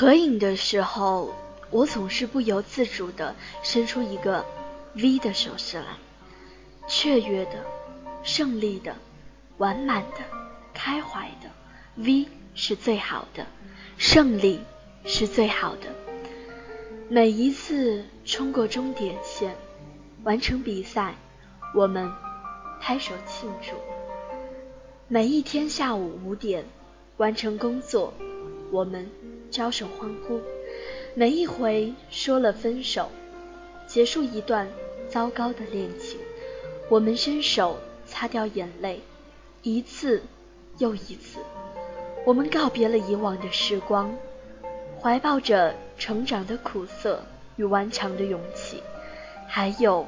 合影的时候，我总是不由自主地伸出一个 V 的手势来，雀跃的、胜利的、完满的、开怀的。V 是最好的，胜利是最好的。每一次冲过终点线，完成比赛，我们拍手庆祝；每一天下午五点完成工作，我们。招手欢呼，每一回说了分手，结束一段糟糕的恋情，我们伸手擦掉眼泪，一次又一次，我们告别了以往的时光，怀抱着成长的苦涩与顽强的勇气，还有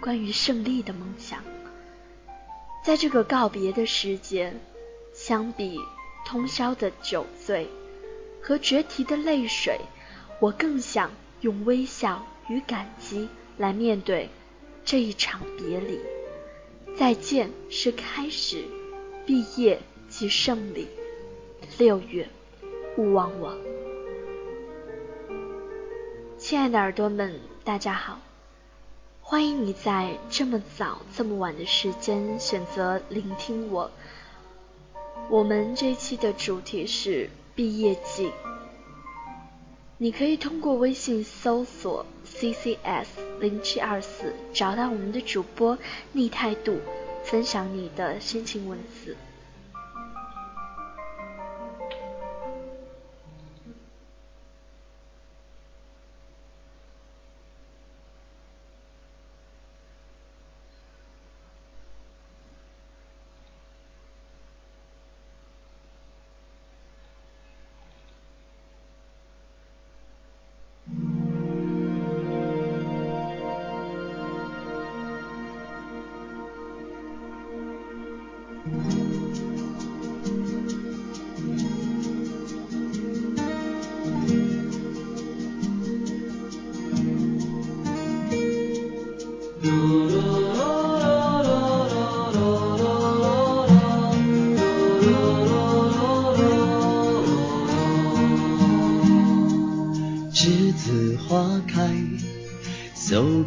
关于胜利的梦想。在这个告别的时节，相比通宵的酒醉。和决堤的泪水，我更想用微笑与感激来面对这一场别离。再见是开始，毕业即胜利。六月，勿忘我。亲爱的耳朵们，大家好，欢迎你在这么早、这么晚的时间选择聆听我。我们这一期的主题是。毕业季，你可以通过微信搜索 CCS 零七二四找到我们的主播逆态度，分享你的心情文字。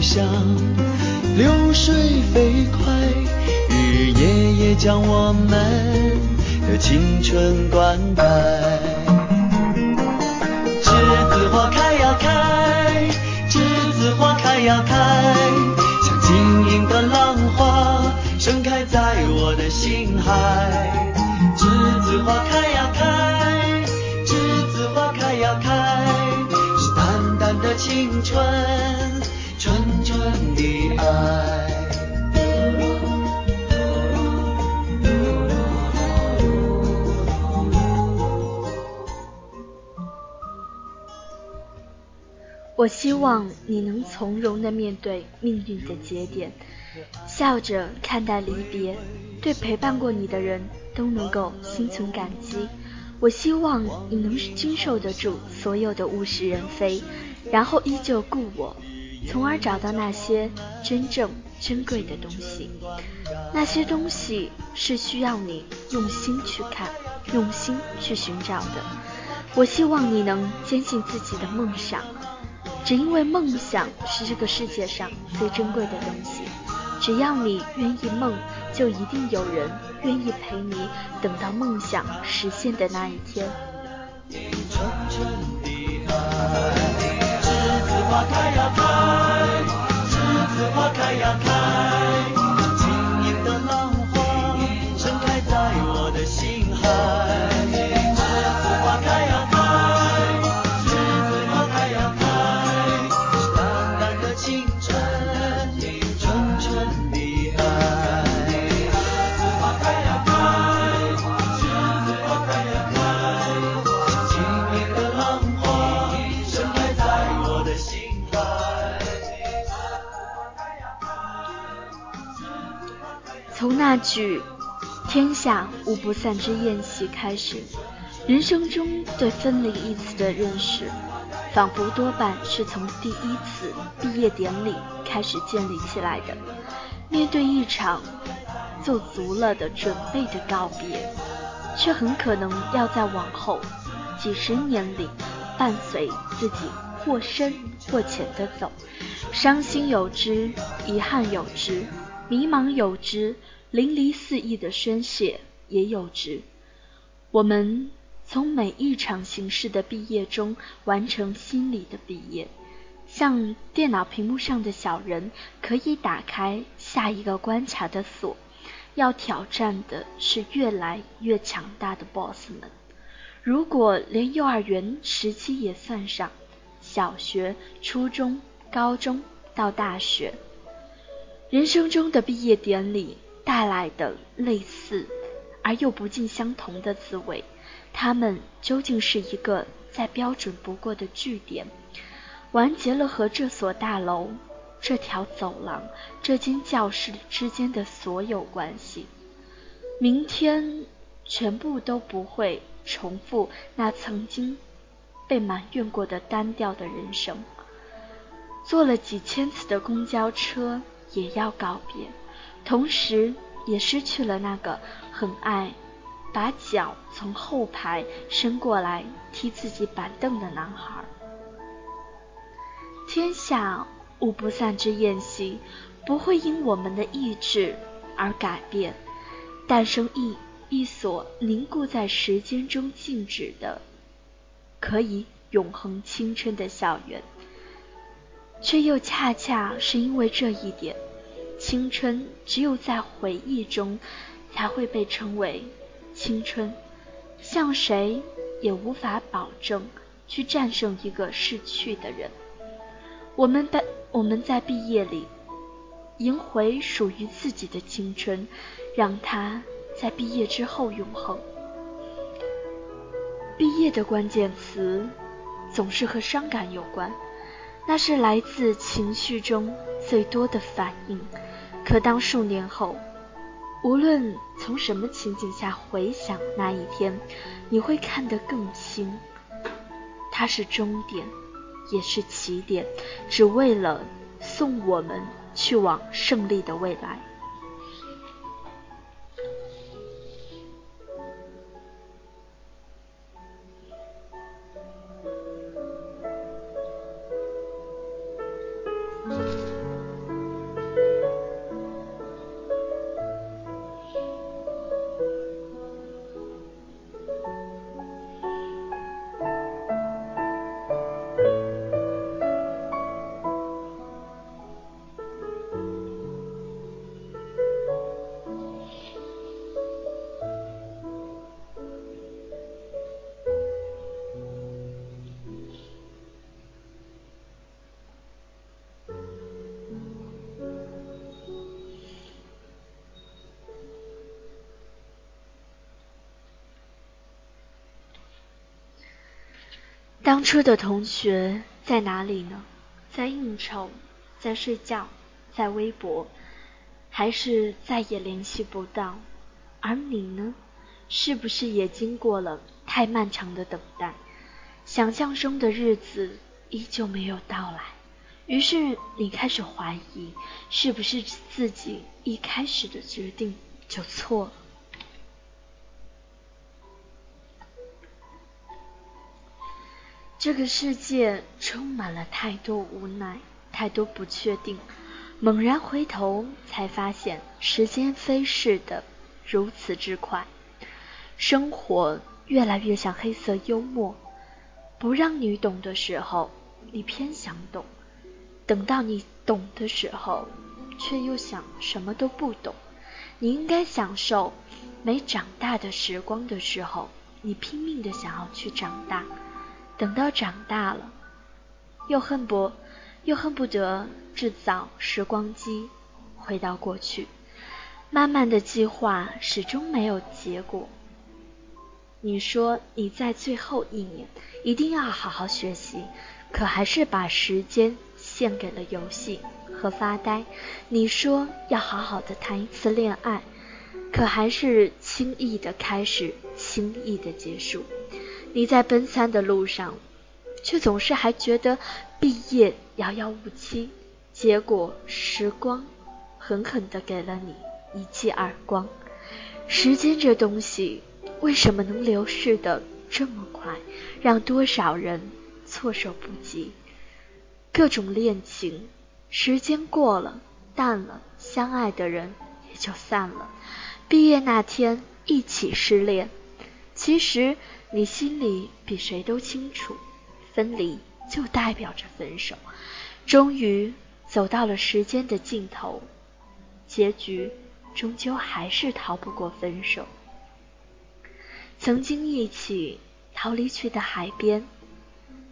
像流水飞快，日日夜夜将我们的青春灌溉。我希望你能从容的面对命运的节点，笑着看待离别，对陪伴过你的人都能够心存感激。我希望你能经受得住所有的物是人非。然后依旧故我，从而找到那些真正珍贵的东西。那些东西是需要你用心去看、用心去寻找的。我希望你能坚信自己的梦想，只因为梦想是这个世界上最珍贵的东西。只要你愿意梦，就一定有人愿意陪你，等到梦想实现的那一天。花开呀开，栀子花开呀开，那句“天下无不散之宴席”开始，人生中对分离一词的认识，仿佛多半是从第一次毕业典礼开始建立起来的。面对一场做足了的准备的告别，却很可能要在往后几十年里伴随自己或深或浅的走，伤心有之，遗憾有之。迷茫有之，淋漓四溢的宣泄也有之。我们从每一场形式的毕业中完成心理的毕业，像电脑屏幕上的小人，可以打开下一个关卡的锁。要挑战的是越来越强大的 BOSS 们。如果连幼儿园时期也算上，小学、初中、高中到大学。人生中的毕业典礼带来的类似而又不尽相同的滋味，它们究竟是一个再标准不过的句点，完结了和这所大楼、这条走廊、这间教室之间的所有关系。明天全部都不会重复那曾经被埋怨过的单调的人生，坐了几千次的公交车。也要告别，同时也失去了那个很爱把脚从后排伸过来踢自己板凳的男孩。天下无不散之宴席，不会因我们的意志而改变，诞生一一所凝固在时间中静止的、可以永恒青春的校园。却又恰恰是因为这一点，青春只有在回忆中才会被称为青春，向谁也无法保证去战胜一个逝去的人。我们在我们在毕业里赢回属于自己的青春，让它在毕业之后永恒。毕业的关键词总是和伤感有关。那是来自情绪中最多的反应。可当数年后，无论从什么情景下回想那一天，你会看得更清。它是终点，也是起点，只为了送我们去往胜利的未来。当初的同学在哪里呢？在应酬，在睡觉，在微博，还是再也联系不到？而你呢？是不是也经过了太漫长的等待？想象中的日子依旧没有到来，于是你开始怀疑，是不是自己一开始的决定就错了？这个世界充满了太多无奈，太多不确定。猛然回头，才发现时间飞逝的如此之快。生活越来越像黑色幽默，不让你懂的时候，你偏想懂；等到你懂的时候，却又想什么都不懂。你应该享受没长大的时光的时候，你拼命的想要去长大。等到长大了，又恨不又恨不得制造时光机，回到过去。慢慢的计划始终没有结果。你说你在最后一年一定要好好学习，可还是把时间献给了游戏和发呆。你说要好好的谈一次恋爱，可还是轻易的开始，轻易的结束。你在奔三的路上，却总是还觉得毕业遥遥无期。结果时光狠狠的给了你一记耳光。时间这东西，为什么能流逝的这么快，让多少人措手不及？各种恋情，时间过了，淡了，相爱的人也就散了。毕业那天一起失恋，其实你心里比谁都清楚，分离就代表着分手。终于走到了时间的尽头，结局终究还是逃不过分手。曾经一起逃离去的海边，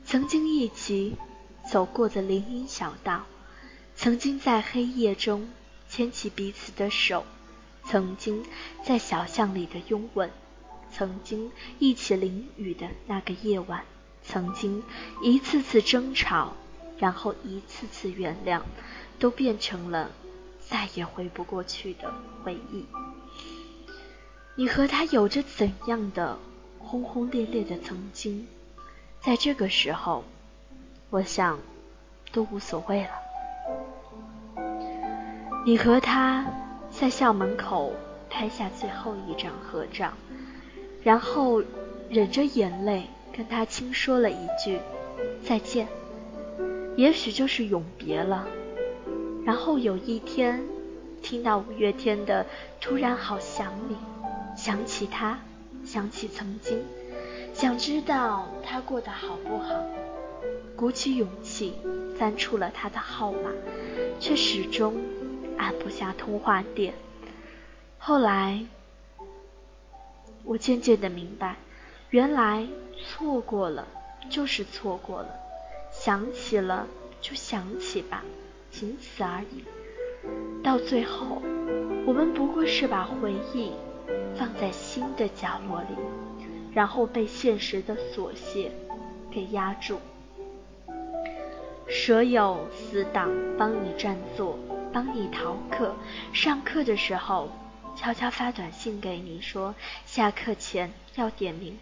曾经一起。走过的林荫小道，曾经在黑夜中牵起彼此的手，曾经在小巷里的拥吻，曾经一起淋雨的那个夜晚，曾经一次次争吵，然后一次次原谅，都变成了再也回不过去的回忆。你和他有着怎样的轰轰烈烈的曾经？在这个时候。我想，都无所谓了。你和他在校门口拍下最后一张合照，然后忍着眼泪跟他轻说了一句再见，也许就是永别了。然后有一天听到五月天的《突然好想你》，想起他，想起曾经，想知道他过得好不好。鼓起勇气翻出了他的号码，却始终按不下通话键。后来，我渐渐的明白，原来错过了就是错过了，想起了就想起吧，仅此而已。到最后，我们不过是把回忆放在心的角落里，然后被现实的琐屑给压住。舍友死党帮你占座，帮你逃课。上课的时候，悄悄发短信给你说下课前要点名，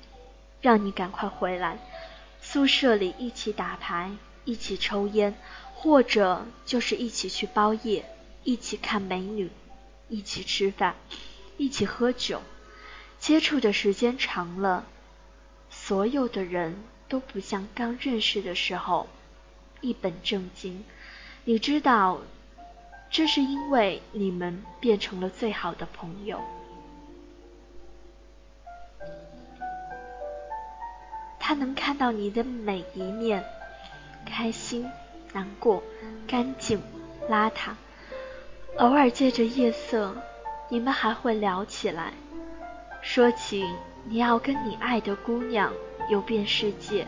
让你赶快回来。宿舍里一起打牌，一起抽烟，或者就是一起去包夜，一起看美女，一起吃饭，一起喝酒。接触的时间长了，所有的人都不像刚认识的时候。一本正经，你知道，这是因为你们变成了最好的朋友。他能看到你的每一面，开心、难过、干净、邋遢。偶尔借着夜色，你们还会聊起来，说起你要跟你爱的姑娘游遍世界，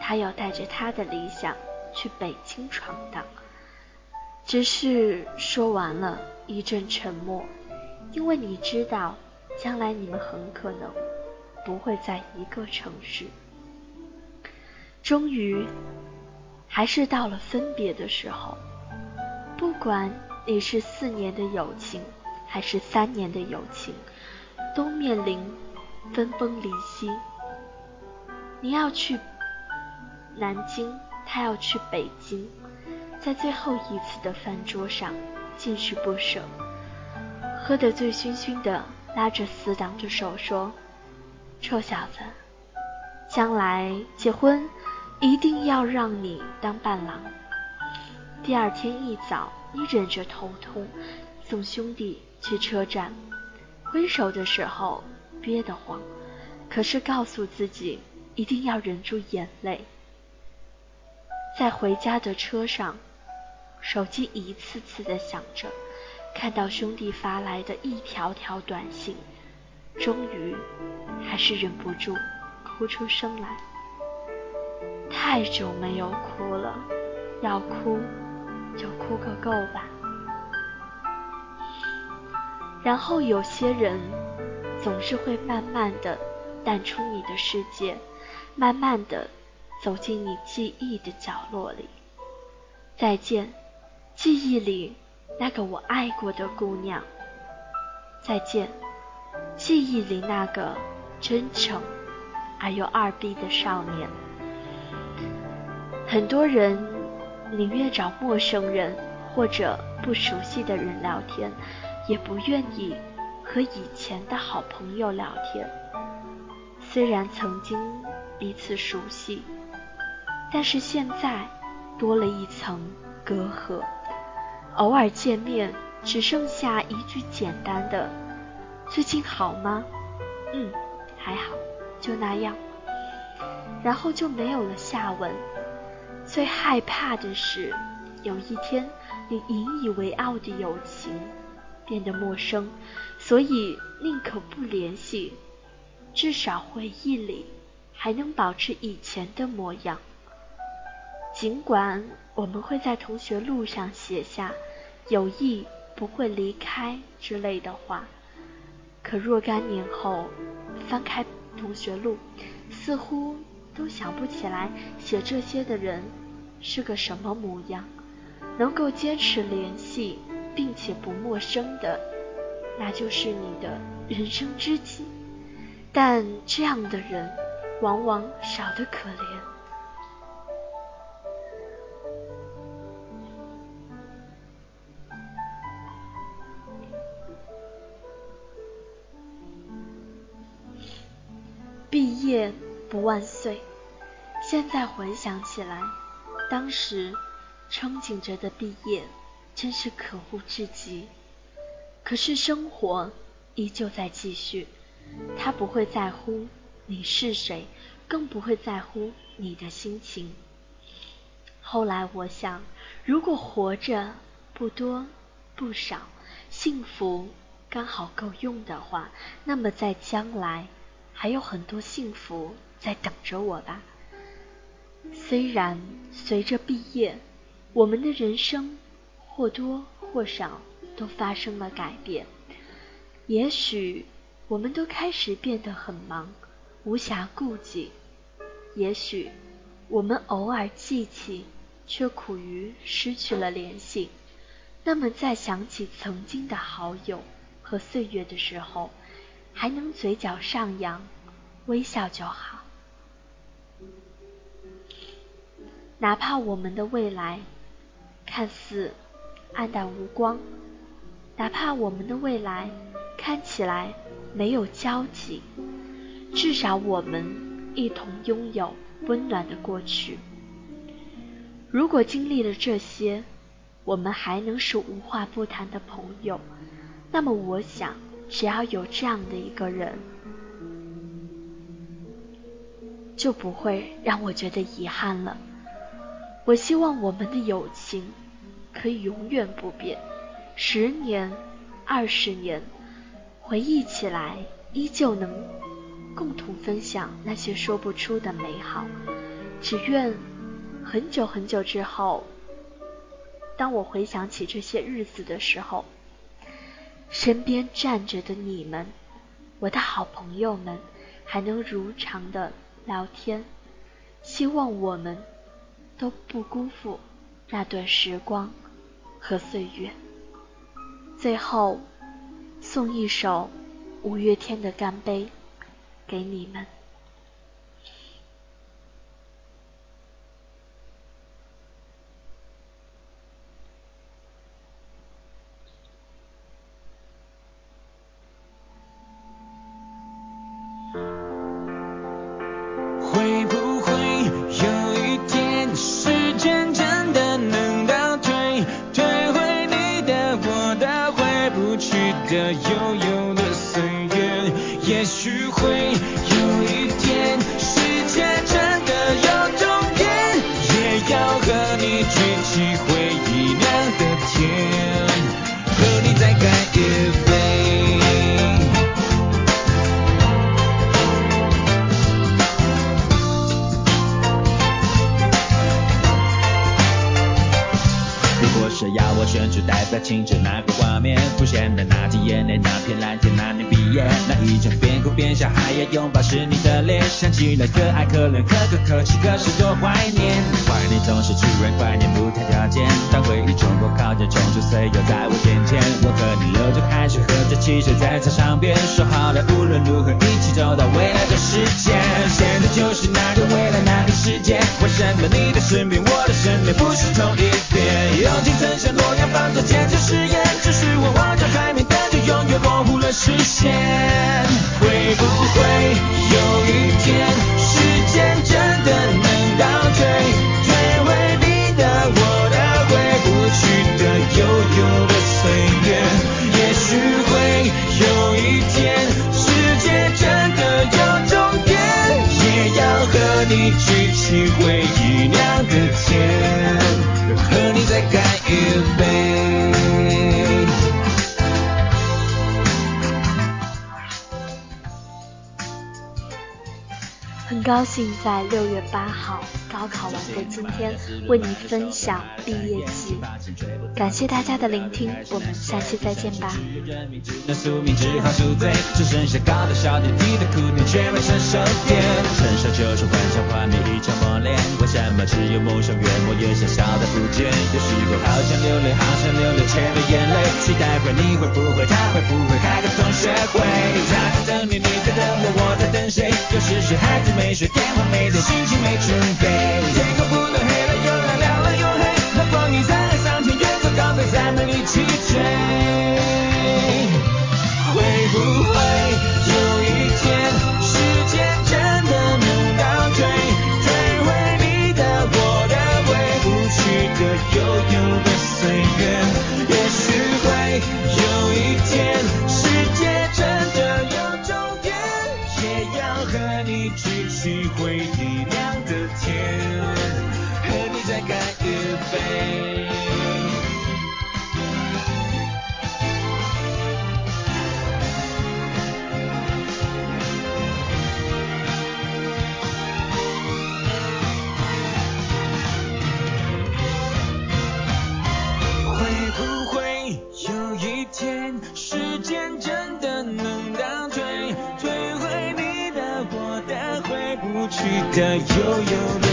他要带着他的理想。去北京闯荡，只是说完了，一阵沉默，因为你知道，将来你们很可能不会在一个城市。终于，还是到了分别的时候，不管你是四年的友情，还是三年的友情，都面临分崩离析。你要去南京。他要去北京，在最后一次的饭桌上，尽是不舍。喝得醉醺醺的，拉着死党的手说：“臭小子，将来结婚一定要让你当伴郎。”第二天一早，你忍着头痛送兄弟去车站。挥手的时候憋得慌，可是告诉自己一定要忍住眼泪。在回家的车上，手机一次次的响着，看到兄弟发来的一条条短信，终于还是忍不住哭出声来。太久没有哭了，要哭就哭个够吧。然后有些人总是会慢慢的淡出你的世界，慢慢的。走进你记忆的角落里，再见，记忆里那个我爱过的姑娘。再见，记忆里那个真诚而又二逼的少年。很多人宁愿找陌生人或者不熟悉的人聊天，也不愿意和以前的好朋友聊天。虽然曾经彼此熟悉，但是现在多了一层隔阂。偶尔见面，只剩下一句简单的“最近好吗？”“嗯，还好，就那样。”然后就没有了下文。最害怕的是，有一天你引以为傲的友情变得陌生，所以宁可不联系，至少回忆里还能保持以前的模样。尽管我们会在同学录上写下“友谊不会离开”之类的话，可若干年后翻开同学录，似乎都想不起来写这些的人是个什么模样。能够坚持联系并且不陌生的，那就是你的人生知己。但这样的人往往少得可怜。万岁。现在回想起来，当时憧憬着的毕业，真是可恶至极。可是生活依旧在继续，他不会在乎你是谁，更不会在乎你的心情。后来我想，如果活着不多不少，幸福刚好够用的话，那么在将来。还有很多幸福在等着我吧。虽然随着毕业，我们的人生或多或少都发生了改变。也许我们都开始变得很忙，无暇顾及；也许我们偶尔记起，却苦于失去了联系。那么，在想起曾经的好友和岁月的时候，还能嘴角上扬，微笑就好。哪怕我们的未来看似暗淡无光，哪怕我们的未来看起来没有交集，至少我们一同拥有温暖的过去。如果经历了这些，我们还能是无话不谈的朋友，那么我想。只要有这样的一个人，就不会让我觉得遗憾了。我希望我们的友情可以永远不变，十年、二十年，回忆起来依旧能共同分享那些说不出的美好。只愿很久很久之后，当我回想起这些日子的时候。身边站着的你们，我的好朋友们，还能如常的聊天。希望我们都不辜负那段时光和岁月。最后，送一首五月天的《干杯》给你们。的悠悠拥抱是你的脸，想起来可爱可怜可歌可泣，可是多怀念。怀念总是突然，怀念不谈条件。当回忆冲破考验，冲出岁月在我眼前，我和你流着汗水，喝着汽水，在操场边说好了，无论如何一起走到未来的世界。现在就是那个未来，那个世界，为什么你的身边，我的身边不是同一边？友情曾像诺亚方舟，坚持誓言，只是我望着海，永远模糊了视线。会不会有一天，高兴在六月八号高考完的今天为你分享毕业季，感谢大家的聆听，我们下期再见吧。等你，你在等我，我在等谁？有时是孩子没睡，电话没接，心情没准备。天空不断黑了又亮，亮了又黑，那光阴在海上天，远走高飞，再没力气追。的、悠悠